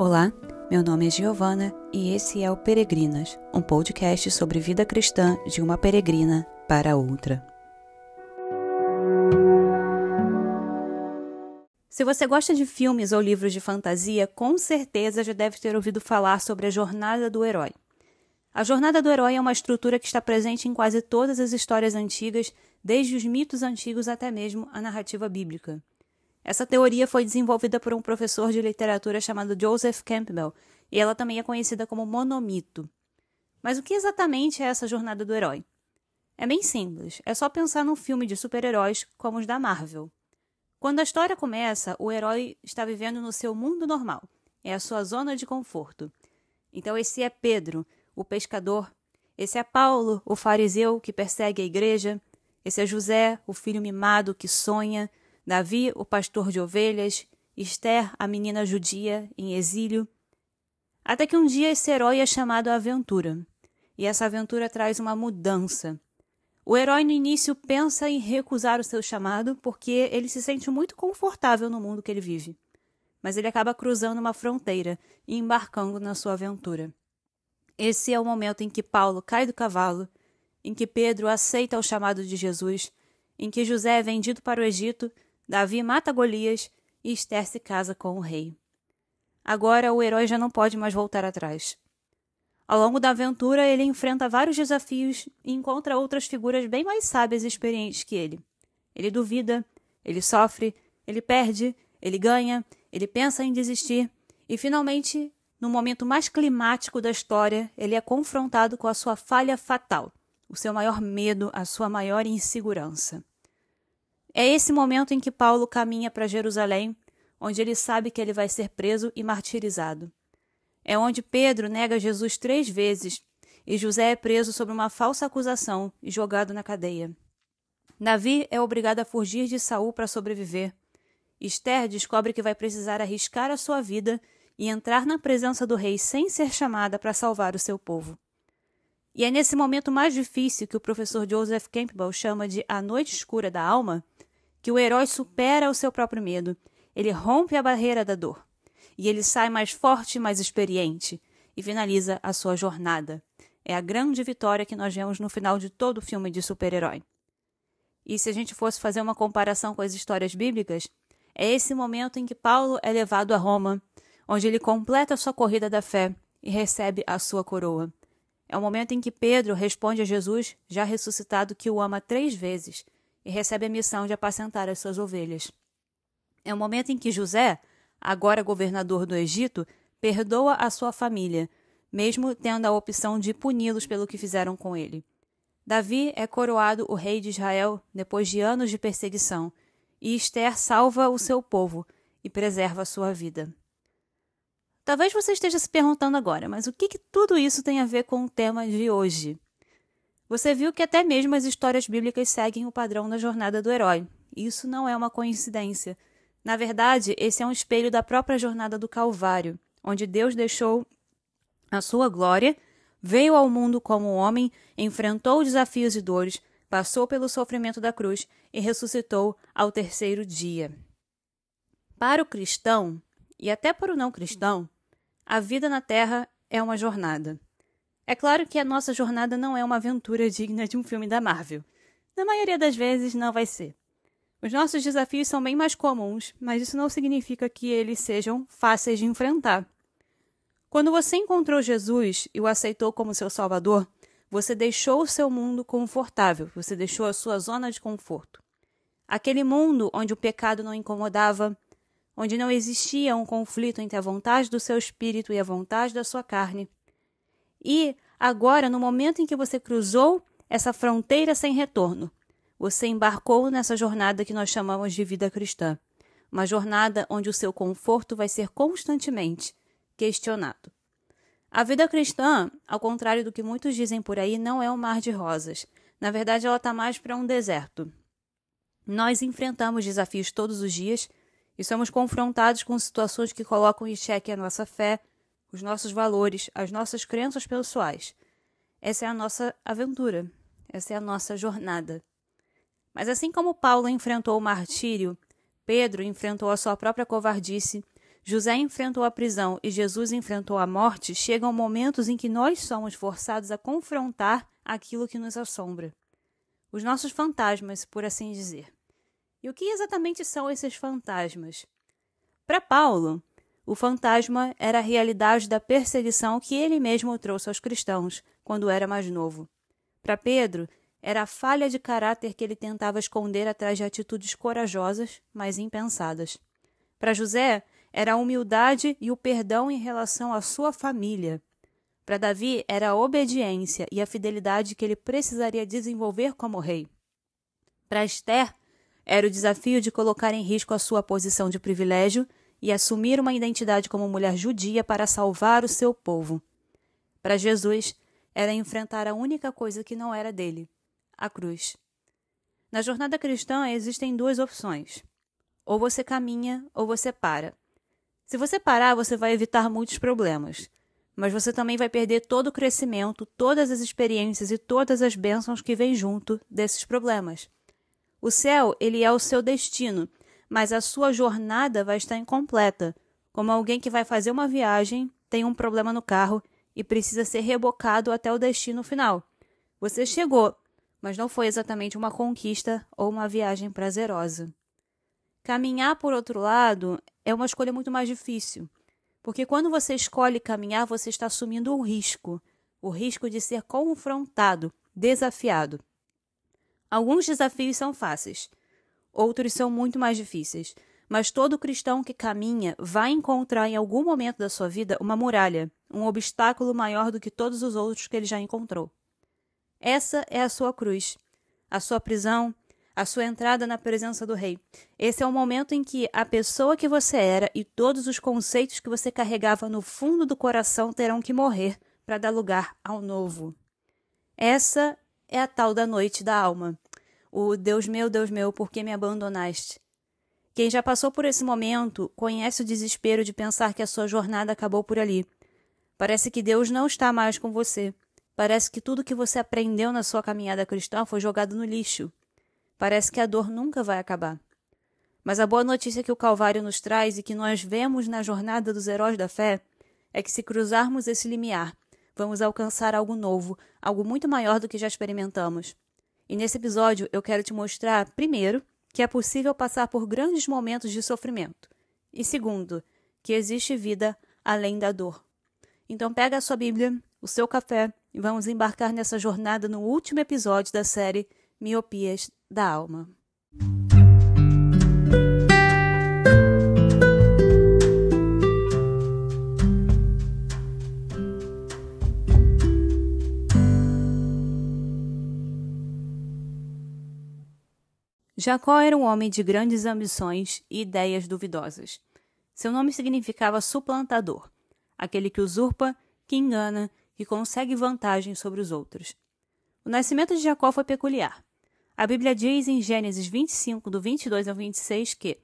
Olá, meu nome é Giovana e esse é o Peregrinas, um podcast sobre vida cristã de uma peregrina para outra. Se você gosta de filmes ou livros de fantasia, com certeza já deve ter ouvido falar sobre a jornada do herói. A jornada do herói é uma estrutura que está presente em quase todas as histórias antigas, desde os mitos antigos até mesmo a narrativa bíblica. Essa teoria foi desenvolvida por um professor de literatura chamado Joseph Campbell, e ela também é conhecida como monomito. Mas o que exatamente é essa jornada do herói? É bem simples, é só pensar num filme de super-heróis como os da Marvel. Quando a história começa, o herói está vivendo no seu mundo normal, é a sua zona de conforto. Então, esse é Pedro, o pescador. Esse é Paulo, o fariseu que persegue a igreja. Esse é José, o filho mimado que sonha. Davi, o pastor de ovelhas, Esther, a menina judia em exílio. Até que um dia esse herói é chamado à aventura. E essa aventura traz uma mudança. O herói no início pensa em recusar o seu chamado porque ele se sente muito confortável no mundo que ele vive. Mas ele acaba cruzando uma fronteira e embarcando na sua aventura. Esse é o momento em que Paulo cai do cavalo, em que Pedro aceita o chamado de Jesus, em que José é vendido para o Egito Davi mata Golias e Esther se casa com o rei. Agora o herói já não pode mais voltar atrás. Ao longo da aventura, ele enfrenta vários desafios e encontra outras figuras bem mais sábias e experientes que ele. Ele duvida, ele sofre, ele perde, ele ganha, ele pensa em desistir e, finalmente, no momento mais climático da história, ele é confrontado com a sua falha fatal, o seu maior medo, a sua maior insegurança. É esse momento em que Paulo caminha para Jerusalém, onde ele sabe que ele vai ser preso e martirizado. É onde Pedro nega Jesus três vezes e José é preso sob uma falsa acusação e jogado na cadeia. Davi é obrigado a fugir de Saul para sobreviver. Esther descobre que vai precisar arriscar a sua vida e entrar na presença do rei sem ser chamada para salvar o seu povo. E é nesse momento mais difícil que o professor Joseph Campbell chama de a noite escura da alma que o herói supera o seu próprio medo, ele rompe a barreira da dor, e ele sai mais forte e mais experiente, e finaliza a sua jornada. É a grande vitória que nós vemos no final de todo filme de super-herói. E se a gente fosse fazer uma comparação com as histórias bíblicas, é esse momento em que Paulo é levado a Roma, onde ele completa a sua corrida da fé e recebe a sua coroa. É o momento em que Pedro responde a Jesus, já ressuscitado, que o ama três vezes e recebe a missão de apacentar as suas ovelhas. É o momento em que José, agora governador do Egito, perdoa a sua família, mesmo tendo a opção de puni-los pelo que fizeram com ele. Davi é coroado o rei de Israel depois de anos de perseguição, e Esther salva o seu povo e preserva a sua vida. Talvez você esteja se perguntando agora, mas o que, que tudo isso tem a ver com o tema de hoje? Você viu que até mesmo as histórias bíblicas seguem o padrão da jornada do herói. Isso não é uma coincidência. Na verdade, esse é um espelho da própria jornada do Calvário, onde Deus deixou a sua glória, veio ao mundo como homem, enfrentou desafios e dores, passou pelo sofrimento da cruz e ressuscitou ao terceiro dia. Para o cristão, e até para o não cristão, a vida na terra é uma jornada. É claro que a nossa jornada não é uma aventura digna de um filme da Marvel. Na maioria das vezes, não vai ser. Os nossos desafios são bem mais comuns, mas isso não significa que eles sejam fáceis de enfrentar. Quando você encontrou Jesus e o aceitou como seu Salvador, você deixou o seu mundo confortável, você deixou a sua zona de conforto. Aquele mundo onde o pecado não incomodava, onde não existia um conflito entre a vontade do seu espírito e a vontade da sua carne, e agora, no momento em que você cruzou essa fronteira sem retorno, você embarcou nessa jornada que nós chamamos de vida cristã. Uma jornada onde o seu conforto vai ser constantemente questionado. A vida cristã, ao contrário do que muitos dizem por aí, não é um mar de rosas. Na verdade, ela está mais para um deserto. Nós enfrentamos desafios todos os dias e somos confrontados com situações que colocam em xeque a nossa fé, os nossos valores, as nossas crenças pessoais. Essa é a nossa aventura, essa é a nossa jornada. Mas assim como Paulo enfrentou o martírio, Pedro enfrentou a sua própria covardice, José enfrentou a prisão e Jesus enfrentou a morte, chegam momentos em que nós somos forçados a confrontar aquilo que nos assombra. Os nossos fantasmas, por assim dizer. E o que exatamente são esses fantasmas? Para Paulo, o fantasma era a realidade da perseguição que ele mesmo trouxe aos cristãos quando era mais novo. Para Pedro, era a falha de caráter que ele tentava esconder atrás de atitudes corajosas, mas impensadas. Para José, era a humildade e o perdão em relação à sua família. Para Davi, era a obediência e a fidelidade que ele precisaria desenvolver como rei. Para Esther, era o desafio de colocar em risco a sua posição de privilégio e assumir uma identidade como mulher judia para salvar o seu povo. Para Jesus, era enfrentar a única coisa que não era dele, a cruz. Na jornada cristã existem duas opções: ou você caminha ou você para. Se você parar, você vai evitar muitos problemas. Mas você também vai perder todo o crescimento, todas as experiências e todas as bênçãos que vêm junto desses problemas. O céu, ele é o seu destino, mas a sua jornada vai estar incompleta, como alguém que vai fazer uma viagem, tem um problema no carro e precisa ser rebocado até o destino final. Você chegou, mas não foi exatamente uma conquista ou uma viagem prazerosa. Caminhar, por outro lado, é uma escolha muito mais difícil. Porque quando você escolhe caminhar, você está assumindo um risco o risco de ser confrontado, desafiado. Alguns desafios são fáceis, outros são muito mais difíceis. Mas todo cristão que caminha vai encontrar em algum momento da sua vida uma muralha, um obstáculo maior do que todos os outros que ele já encontrou. Essa é a sua cruz, a sua prisão, a sua entrada na presença do rei. Esse é o momento em que a pessoa que você era e todos os conceitos que você carregava no fundo do coração terão que morrer para dar lugar ao novo. Essa é a tal da noite da alma. O Deus meu, Deus meu, por que me abandonaste? Quem já passou por esse momento conhece o desespero de pensar que a sua jornada acabou por ali. Parece que Deus não está mais com você. Parece que tudo que você aprendeu na sua caminhada cristã foi jogado no lixo. Parece que a dor nunca vai acabar. Mas a boa notícia que o Calvário nos traz e que nós vemos na jornada dos heróis da fé é que se cruzarmos esse limiar, vamos alcançar algo novo, algo muito maior do que já experimentamos. E nesse episódio eu quero te mostrar, primeiro, que é possível passar por grandes momentos de sofrimento, e segundo, que existe vida além da dor. Então pega a sua Bíblia, o seu café e vamos embarcar nessa jornada no último episódio da série Miopias da alma. Jacó era um homem de grandes ambições e ideias duvidosas. Seu nome significava suplantador, aquele que usurpa, que engana, que consegue vantagem sobre os outros. O nascimento de Jacó foi peculiar. A Bíblia diz em Gênesis 25, do 22 ao 26, que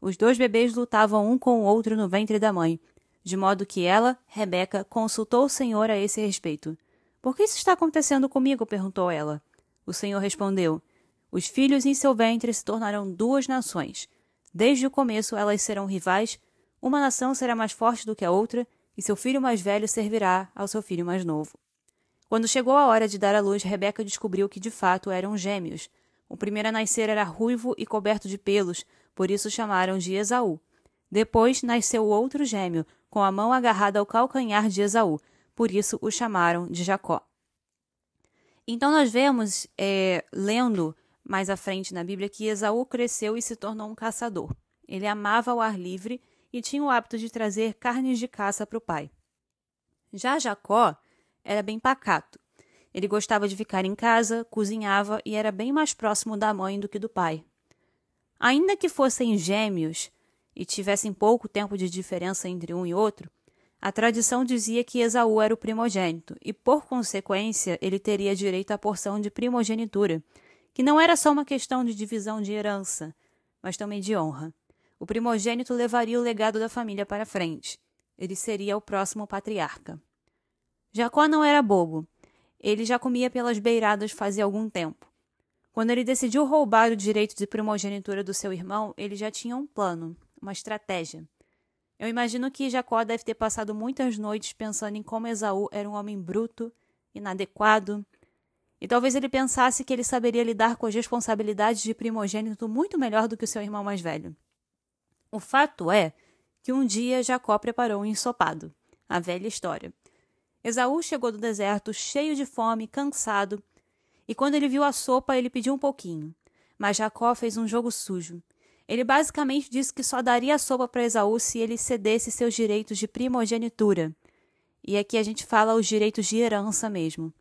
os dois bebês lutavam um com o outro no ventre da mãe, de modo que ela, Rebeca, consultou o Senhor a esse respeito. Por que isso está acontecendo comigo? perguntou ela. O Senhor respondeu: Os filhos em seu ventre se tornarão duas nações. Desde o começo elas serão rivais, uma nação será mais forte do que a outra, e seu filho mais velho servirá ao seu filho mais novo. Quando chegou a hora de dar à luz, Rebeca descobriu que de fato eram gêmeos. O primeiro a nascer era ruivo e coberto de pelos, por isso chamaram de Esaú. Depois nasceu outro gêmeo, com a mão agarrada ao calcanhar de Esaú, por isso o chamaram de Jacó. Então nós vemos, é, lendo mais à frente na Bíblia, que Esaú cresceu e se tornou um caçador. Ele amava o ar livre e tinha o hábito de trazer carnes de caça para o pai. Já Jacó era bem pacato. Ele gostava de ficar em casa, cozinhava e era bem mais próximo da mãe do que do pai. Ainda que fossem gêmeos e tivessem pouco tempo de diferença entre um e outro, a tradição dizia que Esaú era o primogênito e, por consequência, ele teria direito à porção de primogenitura, que não era só uma questão de divisão de herança, mas também de honra. O primogênito levaria o legado da família para frente. Ele seria o próximo patriarca. Jacó não era bobo. Ele já comia pelas beiradas fazia algum tempo. Quando ele decidiu roubar o direito de primogenitura do seu irmão, ele já tinha um plano, uma estratégia. Eu imagino que Jacó deve ter passado muitas noites pensando em como Esaú era um homem bruto, inadequado, e talvez ele pensasse que ele saberia lidar com as responsabilidades de primogênito muito melhor do que o seu irmão mais velho. O fato é que um dia Jacó preparou um ensopado. A velha história. Esaú chegou do deserto cheio de fome, cansado, e quando ele viu a sopa, ele pediu um pouquinho. Mas Jacó fez um jogo sujo. Ele basicamente disse que só daria a sopa para Esaú se ele cedesse seus direitos de primogenitura. E aqui a gente fala os direitos de herança mesmo.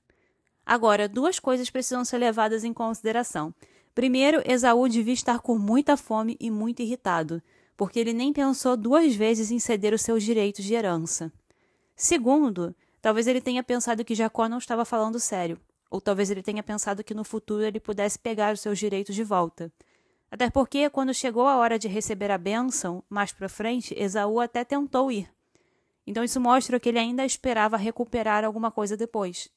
Agora, duas coisas precisam ser levadas em consideração. Primeiro, Esaú devia estar com muita fome e muito irritado, porque ele nem pensou duas vezes em ceder os seus direitos de herança. Segundo, talvez ele tenha pensado que Jacó não estava falando sério, ou talvez ele tenha pensado que no futuro ele pudesse pegar os seus direitos de volta. Até porque, quando chegou a hora de receber a bênção, mais para frente, Esaú até tentou ir. Então isso mostra que ele ainda esperava recuperar alguma coisa depois.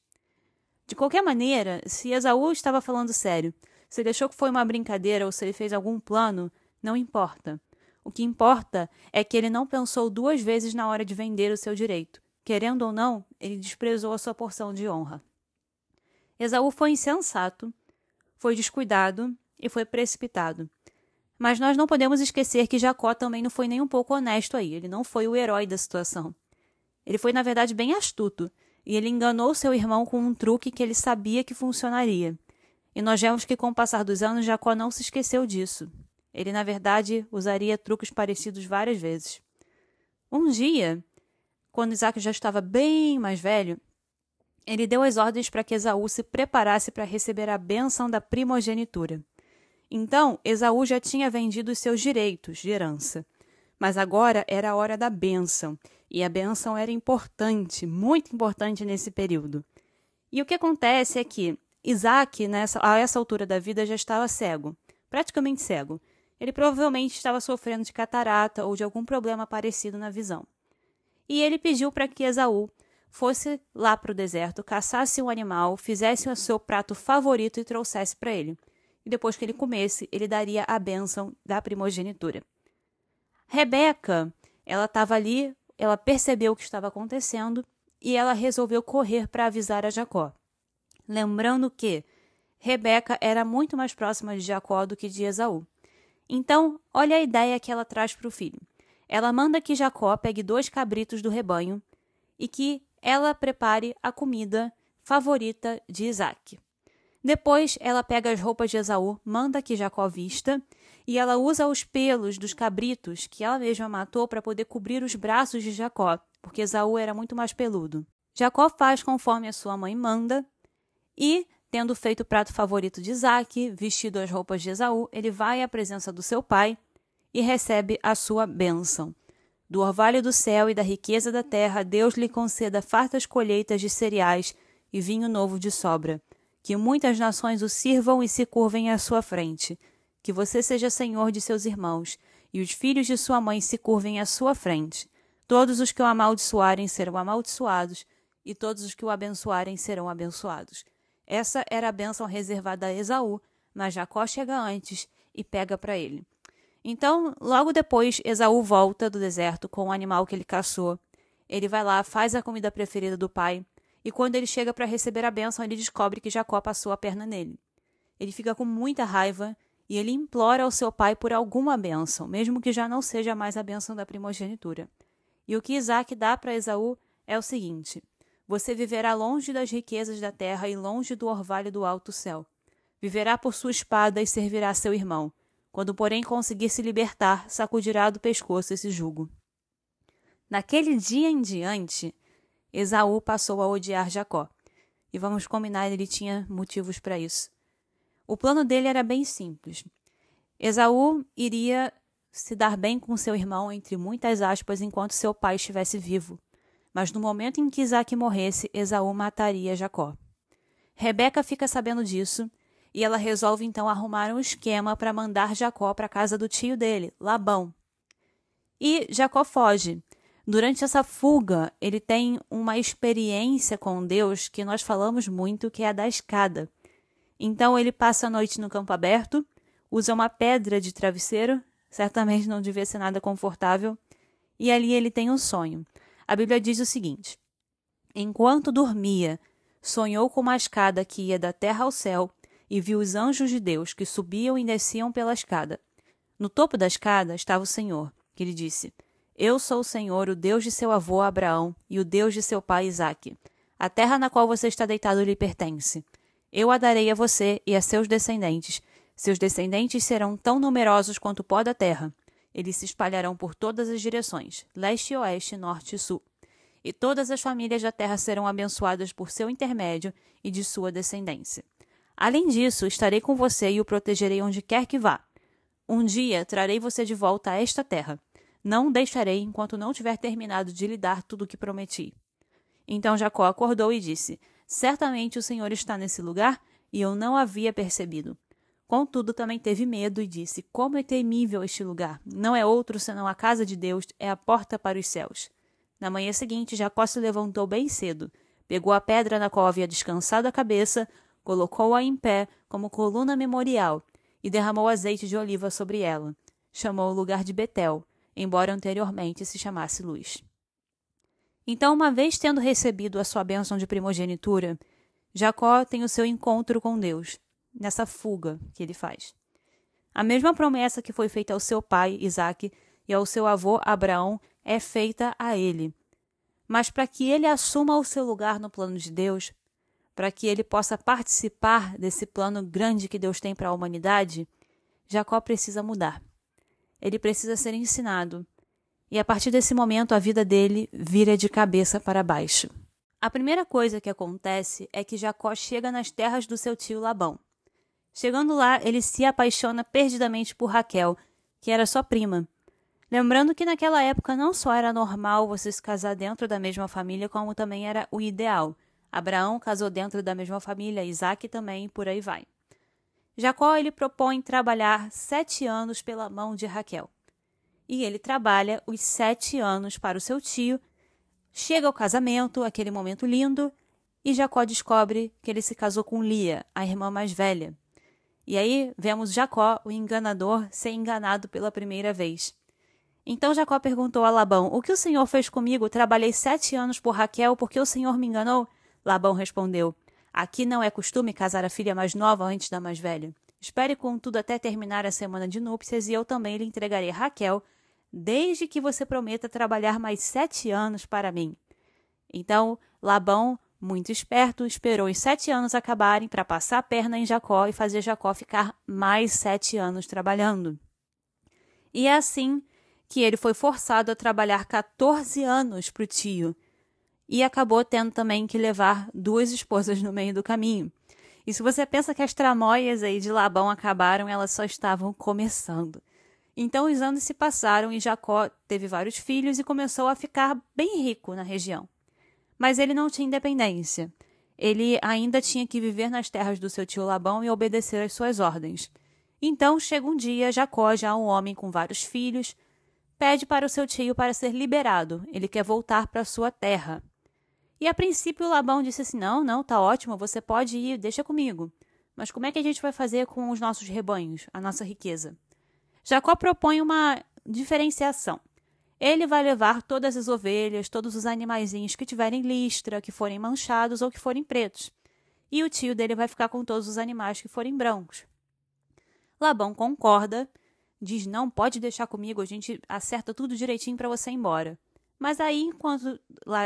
De qualquer maneira, se Esaú estava falando sério, se ele achou que foi uma brincadeira ou se ele fez algum plano, não importa. O que importa é que ele não pensou duas vezes na hora de vender o seu direito. Querendo ou não, ele desprezou a sua porção de honra. Esaú foi insensato, foi descuidado e foi precipitado. Mas nós não podemos esquecer que Jacó também não foi nem um pouco honesto aí. Ele não foi o herói da situação. Ele foi, na verdade, bem astuto, e ele enganou seu irmão com um truque que ele sabia que funcionaria. E nós vemos que, com o passar dos anos, Jacó não se esqueceu disso. Ele, na verdade, usaria truques parecidos várias vezes. Um dia, quando Isaac já estava bem mais velho, ele deu as ordens para que Esaú se preparasse para receber a bênção da primogenitura. Então, Esaú já tinha vendido seus direitos de herança. Mas agora era a hora da bênção, e a bênção era importante, muito importante nesse período. E o que acontece é que Isaac, nessa, a essa altura da vida, já estava cego, praticamente cego. Ele provavelmente estava sofrendo de catarata ou de algum problema parecido na visão. E ele pediu para que Esaú fosse lá para o deserto, caçasse um animal, fizesse o seu prato favorito e trouxesse para ele. E depois que ele comesse, ele daria a bênção da primogenitura. Rebeca, ela estava ali, ela percebeu o que estava acontecendo e ela resolveu correr para avisar a Jacó. Lembrando que Rebeca era muito mais próxima de Jacó do que de Esaú. Então, olha a ideia que ela traz para o filho. Ela manda que Jacó pegue dois cabritos do rebanho e que ela prepare a comida favorita de Isaac. Depois, ela pega as roupas de Esaú, manda que Jacó vista, e ela usa os pelos dos cabritos que ela mesma matou para poder cobrir os braços de Jacó, porque Esaú era muito mais peludo. Jacó faz conforme a sua mãe manda, e, tendo feito o prato favorito de Isaac, vestido as roupas de Esaú, ele vai à presença do seu pai e recebe a sua bênção. Do orvalho do céu e da riqueza da terra, Deus lhe conceda fartas colheitas de cereais e vinho novo de sobra. Que muitas nações o sirvam e se curvem à sua frente. Que você seja senhor de seus irmãos, e os filhos de sua mãe se curvem à sua frente. Todos os que o amaldiçoarem serão amaldiçoados, e todos os que o abençoarem serão abençoados. Essa era a bênção reservada a Esaú, mas Jacó chega antes e pega para ele. Então, logo depois, Esaú volta do deserto com o animal que ele caçou. Ele vai lá, faz a comida preferida do pai, e quando ele chega para receber a bênção, ele descobre que Jacó passou a perna nele. Ele fica com muita raiva e ele implora ao seu pai por alguma bênção, mesmo que já não seja mais a bênção da primogenitura. E o que Isaac dá para Esaú é o seguinte: Você viverá longe das riquezas da terra e longe do orvalho do alto céu. Viverá por sua espada e servirá seu irmão. Quando, porém, conseguir se libertar, sacudirá do pescoço esse jugo. Naquele dia em diante, Esaú passou a odiar Jacó. E vamos combinar, ele tinha motivos para isso. O plano dele era bem simples. Esaú iria se dar bem com seu irmão, entre muitas aspas, enquanto seu pai estivesse vivo. Mas no momento em que Isaac morresse, Esaú mataria Jacó. Rebeca fica sabendo disso e ela resolve então arrumar um esquema para mandar Jacó para a casa do tio dele, Labão. E Jacó foge. Durante essa fuga, ele tem uma experiência com Deus que nós falamos muito, que é a da escada. Então ele passa a noite no campo aberto, usa uma pedra de travesseiro, certamente não devia ser nada confortável, e ali ele tem um sonho. A Bíblia diz o seguinte: Enquanto dormia, sonhou com uma escada que ia da terra ao céu e viu os anjos de Deus que subiam e desciam pela escada. No topo da escada estava o Senhor, que lhe disse: Eu sou o Senhor, o Deus de seu avô Abraão e o Deus de seu pai Isaque. A terra na qual você está deitado lhe pertence. Eu a darei a você e a seus descendentes. Seus descendentes serão tão numerosos quanto o pó da terra. Eles se espalharão por todas as direções, leste e oeste, norte e sul e todas as famílias da terra serão abençoadas por seu intermédio e de sua descendência. Além disso, estarei com você e o protegerei onde quer que vá. Um dia trarei você de volta a esta terra. Não o deixarei enquanto não tiver terminado de lhe dar tudo o que prometi. Então Jacó acordou e disse: Certamente o Senhor está nesse lugar, e eu não havia percebido. Contudo, também teve medo e disse: Como é temível este lugar! Não é outro senão a casa de Deus, é a porta para os céus. Na manhã seguinte, Jacó se levantou bem cedo, pegou a pedra na qual havia descansado a cabeça, colocou-a em pé como coluna memorial e derramou azeite de oliva sobre ela. Chamou o lugar de Betel, embora anteriormente se chamasse Luz. Então, uma vez tendo recebido a sua bênção de primogenitura, Jacó tem o seu encontro com Deus, nessa fuga que ele faz. A mesma promessa que foi feita ao seu pai, Isaque, e ao seu avô, Abraão, é feita a ele. Mas para que ele assuma o seu lugar no plano de Deus, para que ele possa participar desse plano grande que Deus tem para a humanidade, Jacó precisa mudar. Ele precisa ser ensinado. E a partir desse momento a vida dele vira de cabeça para baixo. A primeira coisa que acontece é que Jacó chega nas terras do seu tio Labão. Chegando lá, ele se apaixona perdidamente por Raquel, que era sua prima, Lembrando que naquela época não só era normal você se casar dentro da mesma família, como também era o ideal. Abraão casou dentro da mesma família, Isaac também, por aí vai. Jacó ele propõe trabalhar sete anos pela mão de Raquel. E ele trabalha os sete anos para o seu tio. Chega ao casamento, aquele momento lindo, e Jacó descobre que ele se casou com Lia, a irmã mais velha. E aí vemos Jacó, o enganador, ser enganado pela primeira vez. Então Jacó perguntou a Labão: O que o senhor fez comigo? Trabalhei sete anos por Raquel, porque o senhor me enganou? Labão respondeu: Aqui não é costume casar a filha mais nova antes da mais velha. Espere, contudo, até terminar a semana de núpcias e eu também lhe entregarei Raquel, desde que você prometa trabalhar mais sete anos para mim. Então Labão, muito esperto, esperou os sete anos acabarem para passar a perna em Jacó e fazer Jacó ficar mais sete anos trabalhando. E é assim que ele foi forçado a trabalhar 14 anos para o tio e acabou tendo também que levar duas esposas no meio do caminho. E se você pensa que as tramóias aí de Labão acabaram, elas só estavam começando. Então os anos se passaram e Jacó teve vários filhos e começou a ficar bem rico na região. Mas ele não tinha independência. Ele ainda tinha que viver nas terras do seu tio Labão e obedecer às suas ordens. Então chega um dia, Jacó, já um homem com vários filhos, pede para o seu tio para ser liberado. Ele quer voltar para sua terra. E a princípio Labão disse assim: Não, não, tá ótimo, você pode ir, deixa comigo. Mas como é que a gente vai fazer com os nossos rebanhos, a nossa riqueza? Jacó propõe uma diferenciação. Ele vai levar todas as ovelhas, todos os animaizinhos que tiverem listra, que forem manchados ou que forem pretos. E o tio dele vai ficar com todos os animais que forem brancos. Labão concorda diz: Não, pode deixar comigo, a gente acerta tudo direitinho para você ir embora. Mas aí, enquanto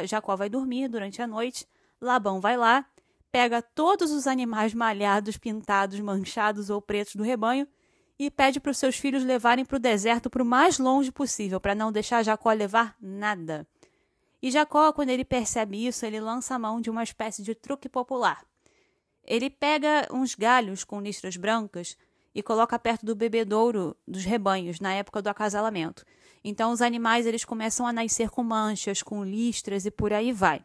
Jacó vai dormir durante a noite, Labão vai lá, pega todos os animais malhados, pintados, manchados ou pretos do rebanho e pede para os seus filhos levarem para o deserto para o mais longe possível, para não deixar Jacó levar nada. E Jacó, quando ele percebe isso, ele lança a mão de uma espécie de truque popular. Ele pega uns galhos com listras brancas e coloca perto do bebedouro dos rebanhos na época do acasalamento. Então os animais eles começam a nascer com manchas, com listras e por aí vai.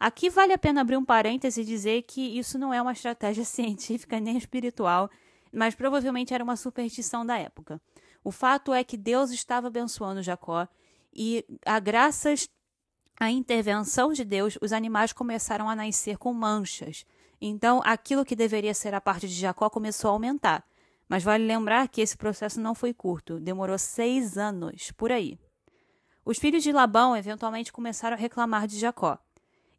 Aqui vale a pena abrir um parêntese e dizer que isso não é uma estratégia científica nem espiritual, mas provavelmente era uma superstição da época. O fato é que Deus estava abençoando Jacó e, a graças à intervenção de Deus, os animais começaram a nascer com manchas. Então, aquilo que deveria ser a parte de Jacó começou a aumentar. Mas vale lembrar que esse processo não foi curto, demorou seis anos por aí. Os filhos de Labão eventualmente começaram a reclamar de Jacó.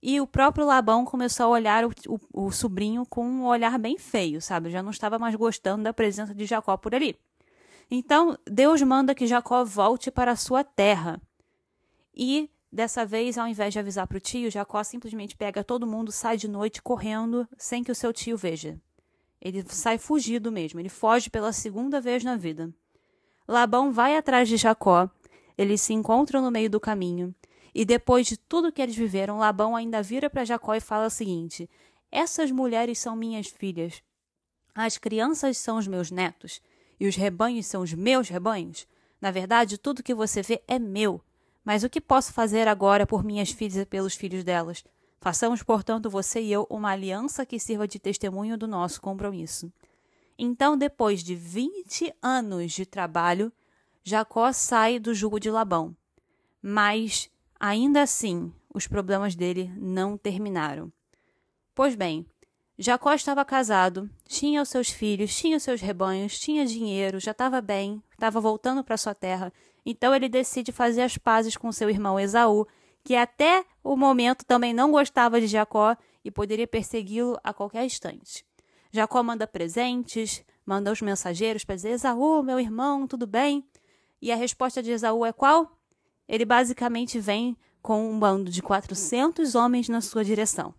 E o próprio Labão começou a olhar o, o, o sobrinho com um olhar bem feio, sabe? Já não estava mais gostando da presença de Jacó por ali. Então, Deus manda que Jacó volte para a sua terra. E, dessa vez, ao invés de avisar para o tio, Jacó simplesmente pega todo mundo, sai de noite correndo, sem que o seu tio veja. Ele sai fugido mesmo, ele foge pela segunda vez na vida. Labão vai atrás de Jacó, eles se encontram no meio do caminho, e depois de tudo que eles viveram, Labão ainda vira para Jacó e fala o seguinte: Essas mulheres são minhas filhas, as crianças são os meus netos, e os rebanhos são os meus rebanhos. Na verdade, tudo que você vê é meu. Mas o que posso fazer agora por minhas filhas e pelos filhos delas? Façamos, portanto, você e eu uma aliança que sirva de testemunho do nosso compromisso. Então, depois de vinte anos de trabalho, Jacó sai do jugo de Labão. Mas, ainda assim, os problemas dele não terminaram. Pois bem, Jacó estava casado, tinha os seus filhos, tinha os seus rebanhos, tinha dinheiro, já estava bem, estava voltando para sua terra. Então ele decide fazer as pazes com seu irmão Esaú, que até o momento também não gostava de Jacó e poderia persegui-lo a qualquer instante. Jacó manda presentes, manda os mensageiros para dizer: Esaú, meu irmão, tudo bem? E a resposta de Esaú é qual? Ele basicamente vem com um bando de 400 homens na sua direção.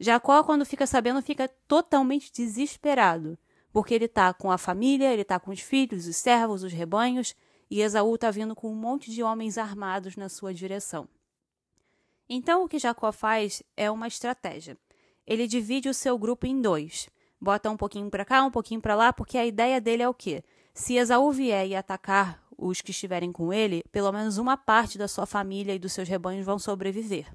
Jacó, quando fica sabendo, fica totalmente desesperado, porque ele está com a família, ele está com os filhos, os servos, os rebanhos, e Esaú está vindo com um monte de homens armados na sua direção. Então, o que Jacó faz é uma estratégia. Ele divide o seu grupo em dois. Bota um pouquinho para cá, um pouquinho para lá, porque a ideia dele é o quê? Se Esaú vier e atacar os que estiverem com ele, pelo menos uma parte da sua família e dos seus rebanhos vão sobreviver.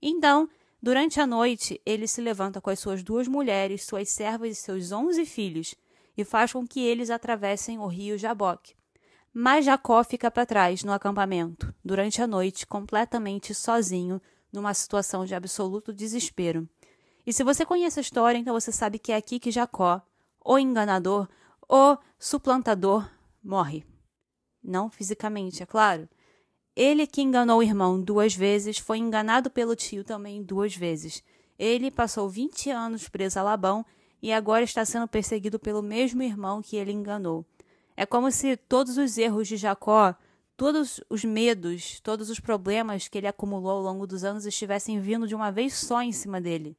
Então, Durante a noite, ele se levanta com as suas duas mulheres, suas servas e seus onze filhos, e faz com que eles atravessem o rio Jaboque. Mas Jacó fica para trás no acampamento, durante a noite, completamente sozinho, numa situação de absoluto desespero. E se você conhece a história, então você sabe que é aqui que Jacó, o enganador, o suplantador, morre. Não fisicamente, é claro, ele que enganou o irmão duas vezes foi enganado pelo tio também duas vezes. Ele passou 20 anos preso a Labão e agora está sendo perseguido pelo mesmo irmão que ele enganou. É como se todos os erros de Jacó, todos os medos, todos os problemas que ele acumulou ao longo dos anos estivessem vindo de uma vez só em cima dele.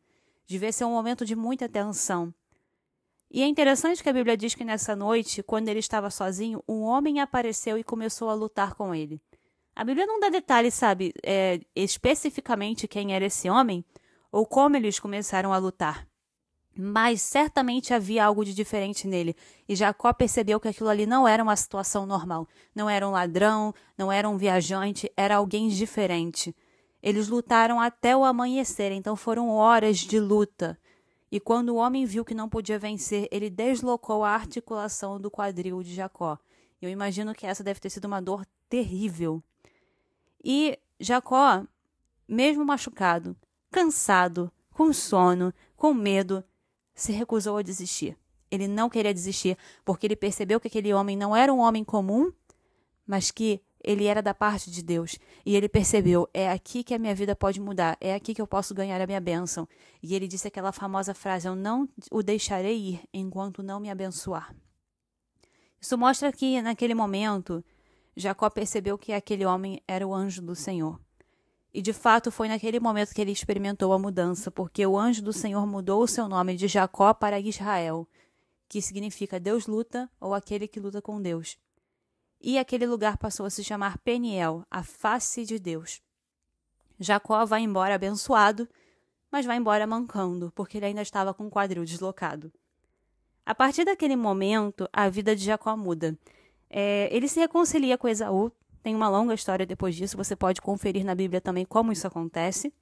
Devia ser um momento de muita tensão. E é interessante que a Bíblia diz que nessa noite, quando ele estava sozinho, um homem apareceu e começou a lutar com ele. A Bíblia não dá detalhes, sabe, é, especificamente quem era esse homem ou como eles começaram a lutar. Mas certamente havia algo de diferente nele, e Jacó percebeu que aquilo ali não era uma situação normal. Não era um ladrão, não era um viajante, era alguém diferente. Eles lutaram até o amanhecer, então foram horas de luta. E quando o homem viu que não podia vencer, ele deslocou a articulação do quadril de Jacó. Eu imagino que essa deve ter sido uma dor terrível. E Jacó, mesmo machucado, cansado, com sono, com medo, se recusou a desistir. Ele não queria desistir porque ele percebeu que aquele homem não era um homem comum, mas que ele era da parte de Deus. E ele percebeu: é aqui que a minha vida pode mudar, é aqui que eu posso ganhar a minha bênção. E ele disse aquela famosa frase: Eu não o deixarei ir enquanto não me abençoar. Isso mostra que, naquele momento, Jacó percebeu que aquele homem era o anjo do Senhor. E de fato foi naquele momento que ele experimentou a mudança, porque o anjo do Senhor mudou o seu nome de Jacó para Israel, que significa Deus luta ou aquele que luta com Deus. E aquele lugar passou a se chamar Peniel, a face de Deus. Jacó vai embora abençoado, mas vai embora mancando, porque ele ainda estava com o quadril deslocado. A partir daquele momento, a vida de Jacó muda. É, ele se reconcilia com Esaú, tem uma longa história depois disso, você pode conferir na Bíblia também como isso acontece.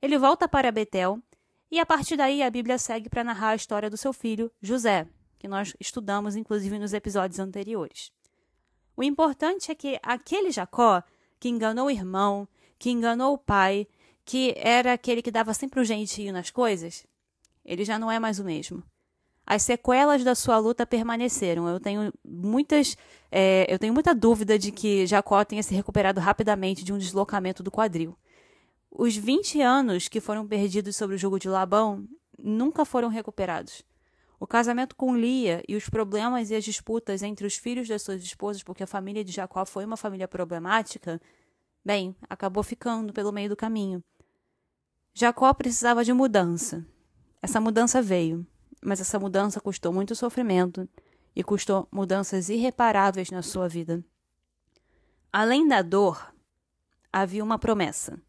Ele volta para Betel, e a partir daí a Bíblia segue para narrar a história do seu filho, José, que nós estudamos inclusive nos episódios anteriores. O importante é que aquele Jacó, que enganou o irmão, que enganou o pai, que era aquele que dava sempre um jeitinho nas coisas, ele já não é mais o mesmo. as sequelas da sua luta permaneceram. Eu tenho muitas, é, eu tenho muita dúvida de que Jacó tenha se recuperado rapidamente de um deslocamento do quadril. Os 20 anos que foram perdidos sobre o jugo de Labão nunca foram recuperados. O casamento com Lia e os problemas e as disputas entre os filhos das suas esposas, porque a família de Jacó foi uma família problemática, bem, acabou ficando pelo meio do caminho. Jacó precisava de mudança. Essa mudança veio mas essa mudança custou muito sofrimento e custou mudanças irreparáveis na sua vida. Além da dor, havia uma promessa.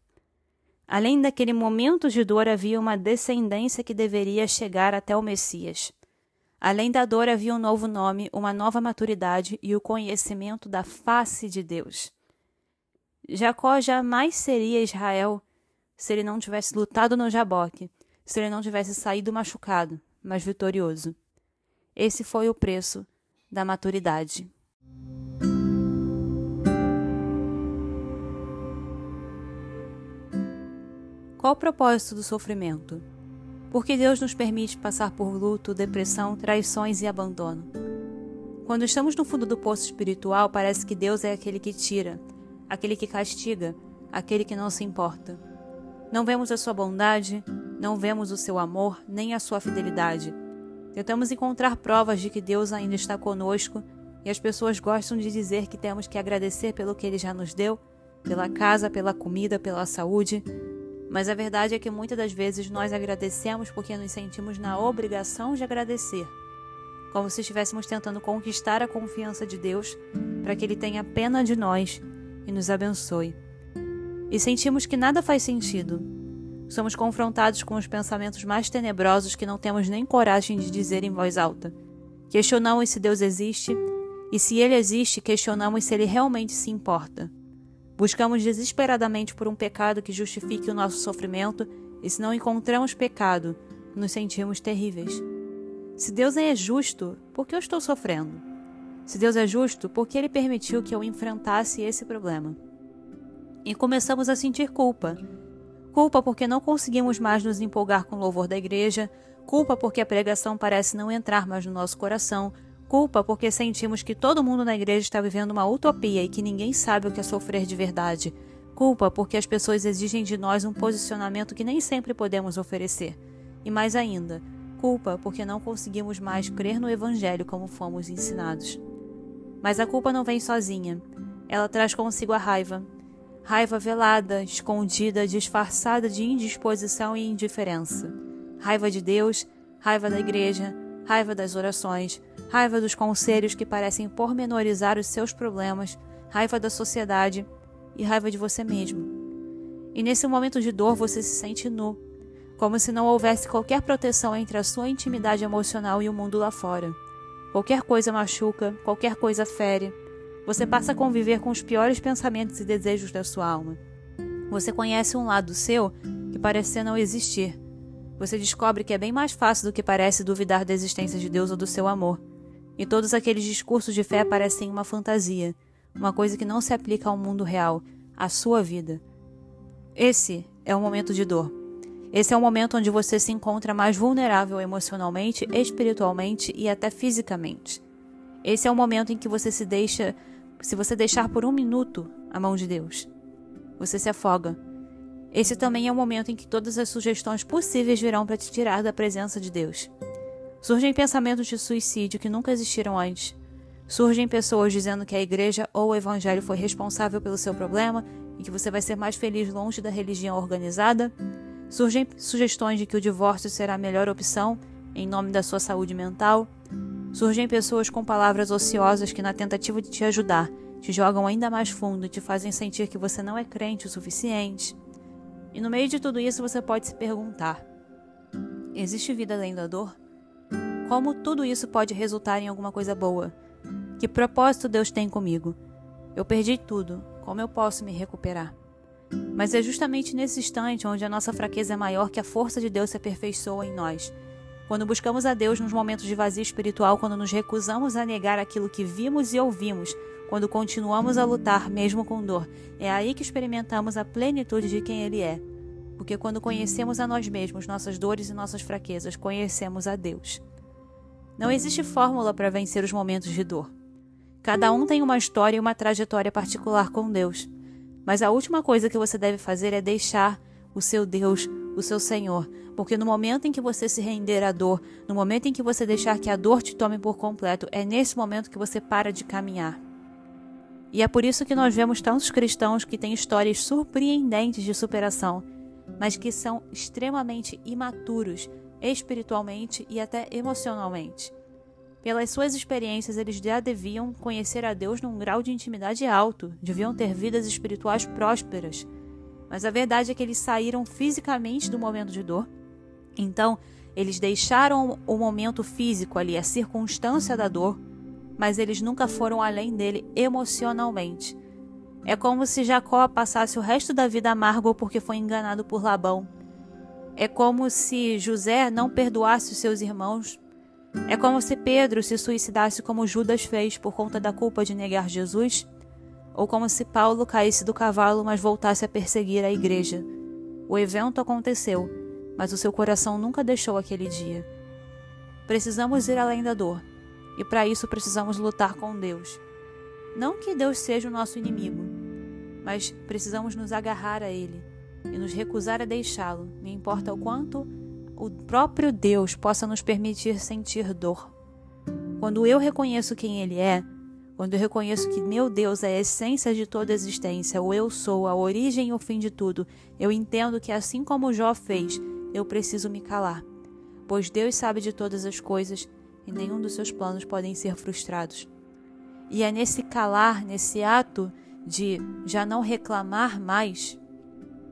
Além daquele momento de dor, havia uma descendência que deveria chegar até o Messias. Além da dor, havia um novo nome, uma nova maturidade e o conhecimento da face de Deus. Jacó jamais seria Israel se ele não tivesse lutado no Jaboque, se ele não tivesse saído machucado, mas vitorioso. Esse foi o preço da maturidade. Qual o propósito do sofrimento? Por que Deus nos permite passar por luto, depressão, traições e abandono? Quando estamos no fundo do poço espiritual, parece que Deus é aquele que tira, aquele que castiga, aquele que não se importa. Não vemos a sua bondade, não vemos o seu amor nem a sua fidelidade. Tentamos encontrar provas de que Deus ainda está conosco e as pessoas gostam de dizer que temos que agradecer pelo que Ele já nos deu, pela casa, pela comida, pela saúde. Mas a verdade é que muitas das vezes nós agradecemos porque nos sentimos na obrigação de agradecer, como se estivéssemos tentando conquistar a confiança de Deus para que Ele tenha pena de nós e nos abençoe. E sentimos que nada faz sentido, Somos confrontados com os pensamentos mais tenebrosos que não temos nem coragem de dizer em voz alta. Questionamos se Deus existe, e se ele existe, questionamos se ele realmente se importa. Buscamos desesperadamente por um pecado que justifique o nosso sofrimento, e se não encontramos pecado, nos sentimos terríveis. Se Deus é justo, por que eu estou sofrendo? Se Deus é justo, por que ele permitiu que eu enfrentasse esse problema? E começamos a sentir culpa Culpa porque não conseguimos mais nos empolgar com o louvor da igreja, culpa porque a pregação parece não entrar mais no nosso coração, culpa porque sentimos que todo mundo na igreja está vivendo uma utopia e que ninguém sabe o que é sofrer de verdade, culpa porque as pessoas exigem de nós um posicionamento que nem sempre podemos oferecer, e mais ainda, culpa porque não conseguimos mais crer no Evangelho como fomos ensinados. Mas a culpa não vem sozinha. Ela traz consigo a raiva, Raiva velada, escondida, disfarçada de indisposição e indiferença. Raiva de Deus, raiva da igreja, raiva das orações, raiva dos conselhos que parecem pormenorizar os seus problemas, raiva da sociedade e raiva de você mesmo. E nesse momento de dor você se sente nu, como se não houvesse qualquer proteção entre a sua intimidade emocional e o mundo lá fora. Qualquer coisa machuca, qualquer coisa fere, você passa a conviver com os piores pensamentos e desejos da sua alma. Você conhece um lado seu que parece não existir. Você descobre que é bem mais fácil do que parece duvidar da existência de Deus ou do seu amor. E todos aqueles discursos de fé parecem uma fantasia, uma coisa que não se aplica ao mundo real, à sua vida. Esse é um momento de dor. Esse é o momento onde você se encontra mais vulnerável emocionalmente, espiritualmente e até fisicamente. Esse é o momento em que você se deixa se você deixar por um minuto a mão de Deus, você se afoga. Esse também é o momento em que todas as sugestões possíveis virão para te tirar da presença de Deus. Surgem pensamentos de suicídio que nunca existiram antes. Surgem pessoas dizendo que a igreja ou o evangelho foi responsável pelo seu problema e que você vai ser mais feliz longe da religião organizada. Surgem sugestões de que o divórcio será a melhor opção em nome da sua saúde mental. Surgem pessoas com palavras ociosas que, na tentativa de te ajudar, te jogam ainda mais fundo e te fazem sentir que você não é crente o suficiente. E no meio de tudo isso você pode se perguntar: existe vida além da dor? Como tudo isso pode resultar em alguma coisa boa? Que propósito Deus tem comigo? Eu perdi tudo, como eu posso me recuperar? Mas é justamente nesse instante onde a nossa fraqueza é maior que a força de Deus se aperfeiçoa em nós quando buscamos a Deus nos momentos de vazio espiritual, quando nos recusamos a negar aquilo que vimos e ouvimos, quando continuamos a lutar mesmo com dor, é aí que experimentamos a plenitude de quem Ele é. Porque quando conhecemos a nós mesmos, nossas dores e nossas fraquezas, conhecemos a Deus. Não existe fórmula para vencer os momentos de dor. Cada um tem uma história e uma trajetória particular com Deus. Mas a última coisa que você deve fazer é deixar o seu Deus, o seu Senhor, porque no momento em que você se render à dor, no momento em que você deixar que a dor te tome por completo, é nesse momento que você para de caminhar. E é por isso que nós vemos tantos cristãos que têm histórias surpreendentes de superação, mas que são extremamente imaturos espiritualmente e até emocionalmente. Pelas suas experiências, eles já deviam conhecer a Deus num grau de intimidade alto, deviam ter vidas espirituais prósperas. Mas a verdade é que eles saíram fisicamente do momento de dor. Então, eles deixaram o momento físico ali, a circunstância da dor, mas eles nunca foram além dele emocionalmente. É como se Jacó passasse o resto da vida amargo porque foi enganado por Labão. É como se José não perdoasse os seus irmãos. É como se Pedro se suicidasse como Judas fez por conta da culpa de negar Jesus. Ou como se Paulo caísse do cavalo, mas voltasse a perseguir a igreja. O evento aconteceu, mas o seu coração nunca deixou aquele dia. Precisamos ir além da dor, e para isso precisamos lutar com Deus. Não que Deus seja o nosso inimigo, mas precisamos nos agarrar a Ele e nos recusar a deixá-lo, não importa o quanto o próprio Deus possa nos permitir sentir dor. Quando eu reconheço quem Ele é, quando eu reconheço que meu Deus é a essência de toda a existência, o eu sou, a origem e o fim de tudo, eu entendo que assim como Jó fez, eu preciso me calar. Pois Deus sabe de todas as coisas e nenhum dos seus planos podem ser frustrados. E é nesse calar, nesse ato de já não reclamar mais,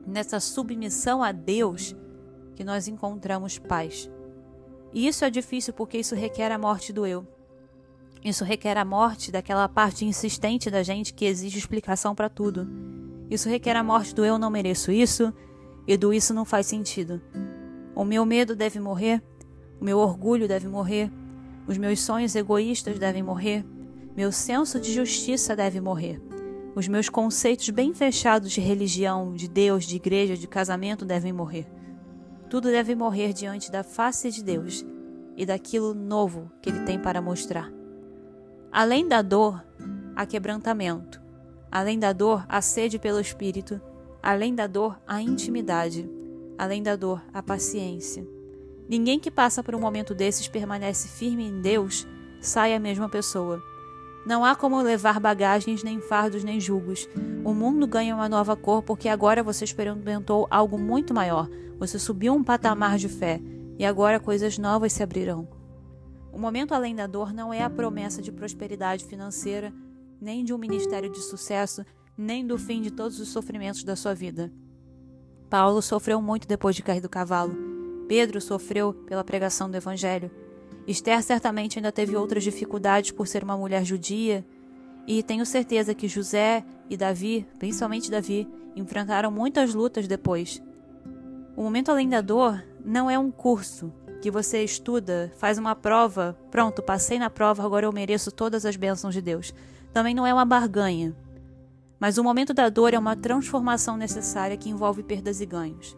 nessa submissão a Deus, que nós encontramos paz. E isso é difícil porque isso requer a morte do eu. Isso requer a morte daquela parte insistente da gente que exige explicação para tudo. Isso requer a morte do eu não mereço isso e do isso não faz sentido. O meu medo deve morrer, o meu orgulho deve morrer, os meus sonhos egoístas devem morrer, meu senso de justiça deve morrer. Os meus conceitos bem fechados de religião, de Deus, de igreja, de casamento devem morrer. Tudo deve morrer diante da face de Deus e daquilo novo que Ele tem para mostrar. Além da dor, há quebrantamento. Além da dor, há sede pelo Espírito. Além da dor, há intimidade. Além da dor, há paciência. Ninguém que passa por um momento desses permanece firme em Deus sai a mesma pessoa. Não há como levar bagagens, nem fardos, nem julgos. O mundo ganha uma nova cor porque agora você experimentou algo muito maior. Você subiu um patamar de fé e agora coisas novas se abrirão. O momento além da dor não é a promessa de prosperidade financeira, nem de um ministério de sucesso, nem do fim de todos os sofrimentos da sua vida. Paulo sofreu muito depois de cair do cavalo. Pedro sofreu pela pregação do Evangelho. Esther certamente ainda teve outras dificuldades por ser uma mulher judia, e tenho certeza que José e Davi, principalmente Davi, enfrentaram muitas lutas depois. O momento além da dor não é um curso que você estuda, faz uma prova, pronto, passei na prova, agora eu mereço todas as bênçãos de Deus. Também não é uma barganha. Mas o momento da dor é uma transformação necessária que envolve perdas e ganhos.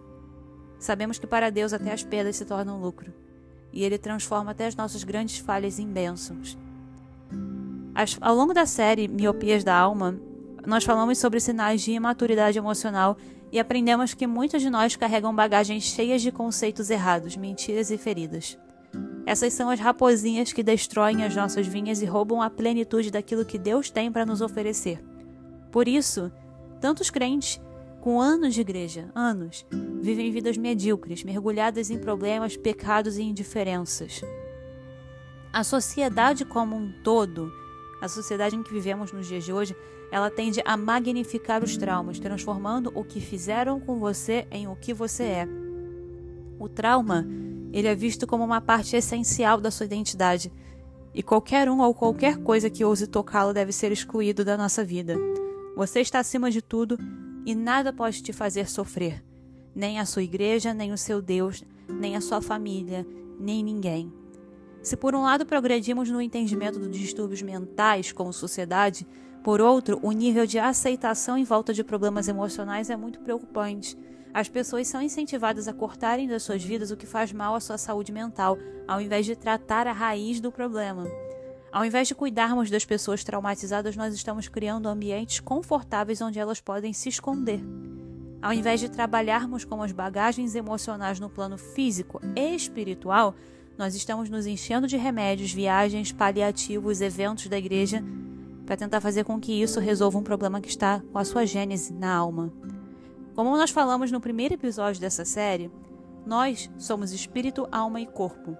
Sabemos que para Deus até as perdas se tornam lucro e ele transforma até as nossas grandes falhas em bênçãos. As, ao longo da série Miopias da Alma, nós falamos sobre sinais de imaturidade emocional e aprendemos que muitos de nós carregam bagagens cheias de conceitos errados, mentiras e feridas. Essas são as raposinhas que destroem as nossas vinhas e roubam a plenitude daquilo que Deus tem para nos oferecer. Por isso, tantos crentes com anos de igreja, anos, vivem vidas medíocres, mergulhadas em problemas, pecados e indiferenças. A sociedade como um todo, a sociedade em que vivemos nos dias de hoje, ela tende a magnificar os traumas, transformando o que fizeram com você em o que você é. O trauma, ele é visto como uma parte essencial da sua identidade, e qualquer um ou qualquer coisa que ouse tocá-lo deve ser excluído da nossa vida. Você está acima de tudo e nada pode te fazer sofrer, nem a sua igreja, nem o seu Deus, nem a sua família, nem ninguém. Se por um lado progredimos no entendimento dos distúrbios mentais como sociedade, por outro, o nível de aceitação em volta de problemas emocionais é muito preocupante. As pessoas são incentivadas a cortarem das suas vidas o que faz mal à sua saúde mental, ao invés de tratar a raiz do problema. Ao invés de cuidarmos das pessoas traumatizadas, nós estamos criando ambientes confortáveis onde elas podem se esconder. Ao invés de trabalharmos com as bagagens emocionais no plano físico e espiritual, nós estamos nos enchendo de remédios, viagens, paliativos, eventos da igreja para tentar fazer com que isso resolva um problema que está com a sua gênese na alma. Como nós falamos no primeiro episódio dessa série, nós somos espírito, alma e corpo.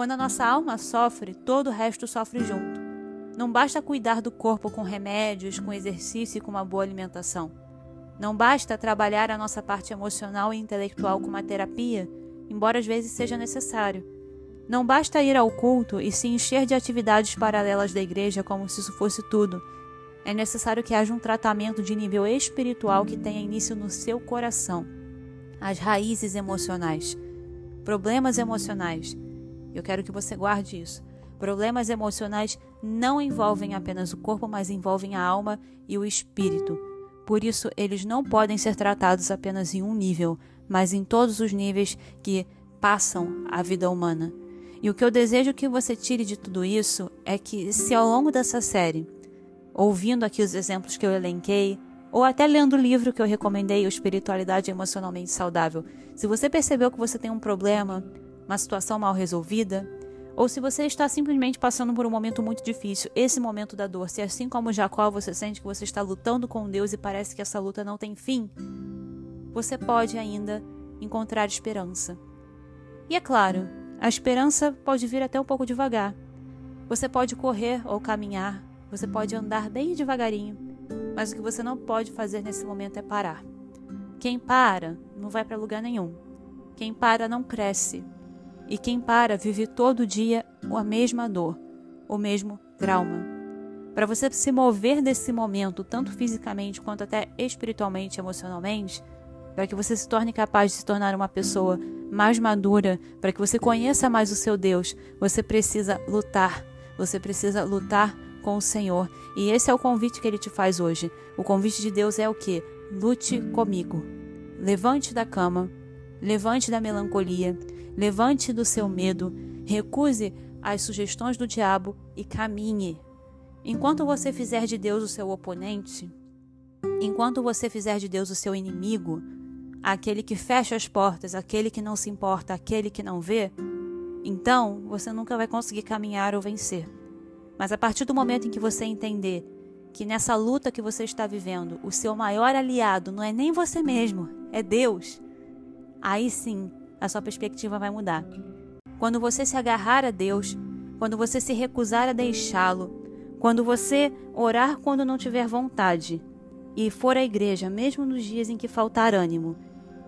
Quando a nossa alma sofre, todo o resto sofre junto. Não basta cuidar do corpo com remédios, com exercício e com uma boa alimentação. Não basta trabalhar a nossa parte emocional e intelectual com uma terapia, embora às vezes seja necessário. Não basta ir ao culto e se encher de atividades paralelas da igreja como se isso fosse tudo. É necessário que haja um tratamento de nível espiritual que tenha início no seu coração. As raízes emocionais. Problemas emocionais. Eu quero que você guarde isso. Problemas emocionais não envolvem apenas o corpo, mas envolvem a alma e o espírito. Por isso, eles não podem ser tratados apenas em um nível, mas em todos os níveis que passam a vida humana. E o que eu desejo que você tire de tudo isso é que, se ao longo dessa série, ouvindo aqui os exemplos que eu elenquei, ou até lendo o livro que eu recomendei, o Espiritualidade Emocionalmente Saudável, se você percebeu que você tem um problema, uma situação mal resolvida, ou se você está simplesmente passando por um momento muito difícil, esse momento da dor, se assim como Jacó você sente que você está lutando com Deus e parece que essa luta não tem fim, você pode ainda encontrar esperança. E é claro, a esperança pode vir até um pouco devagar. Você pode correr ou caminhar, você pode andar bem devagarinho, mas o que você não pode fazer nesse momento é parar. Quem para não vai para lugar nenhum. Quem para não cresce. E quem para vive todo dia a mesma dor, o mesmo trauma. Para você se mover desse momento, tanto fisicamente quanto até espiritualmente, emocionalmente, para que você se torne capaz de se tornar uma pessoa mais madura, para que você conheça mais o seu Deus, você precisa lutar. Você precisa lutar com o Senhor. E esse é o convite que ele te faz hoje. O convite de Deus é o que? Lute comigo. Levante da cama, levante da melancolia, levante do seu medo, recuse as sugestões do diabo e caminhe. Enquanto você fizer de Deus o seu oponente, enquanto você fizer de Deus o seu inimigo, aquele que fecha as portas, aquele que não se importa, aquele que não vê, então você nunca vai conseguir caminhar ou vencer. Mas a partir do momento em que você entender que nessa luta que você está vivendo, o seu maior aliado não é nem você mesmo, é Deus, aí sim a sua perspectiva vai mudar. Quando você se agarrar a Deus, quando você se recusar a deixá-lo, quando você orar quando não tiver vontade e for à igreja mesmo nos dias em que faltar ânimo,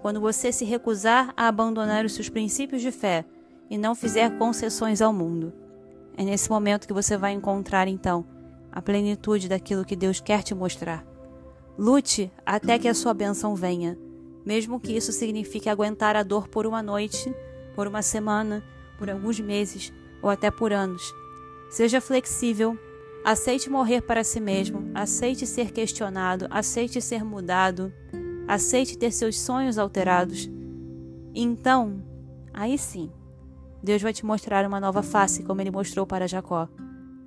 quando você se recusar a abandonar os seus princípios de fé e não fizer concessões ao mundo. É nesse momento que você vai encontrar, então, a plenitude daquilo que Deus quer te mostrar. Lute até que a sua bênção venha, mesmo que isso signifique aguentar a dor por uma noite, por uma semana, por alguns meses ou até por anos. Seja flexível, aceite morrer para si mesmo, aceite ser questionado, aceite ser mudado, aceite ter seus sonhos alterados. Então, aí sim, Deus vai te mostrar uma nova face, como ele mostrou para Jacó: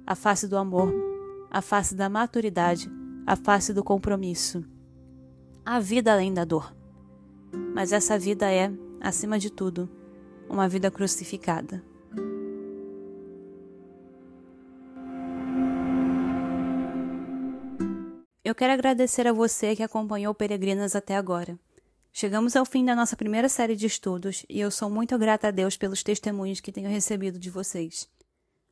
a face do amor, a face da maturidade, a face do compromisso. A vida além da dor. Mas essa vida é, acima de tudo, uma vida crucificada. Eu quero agradecer a você que acompanhou Peregrinas até agora. Chegamos ao fim da nossa primeira série de estudos e eu sou muito grata a Deus pelos testemunhos que tenho recebido de vocês.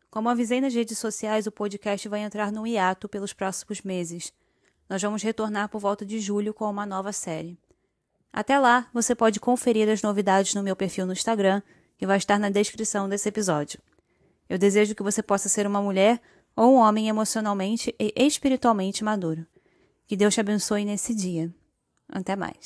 Como avisei nas redes sociais, o podcast vai entrar no hiato pelos próximos meses. Nós vamos retornar por volta de julho com uma nova série. Até lá, você pode conferir as novidades no meu perfil no Instagram, que vai estar na descrição desse episódio. Eu desejo que você possa ser uma mulher ou um homem emocionalmente e espiritualmente maduro. Que Deus te abençoe nesse dia. Até mais.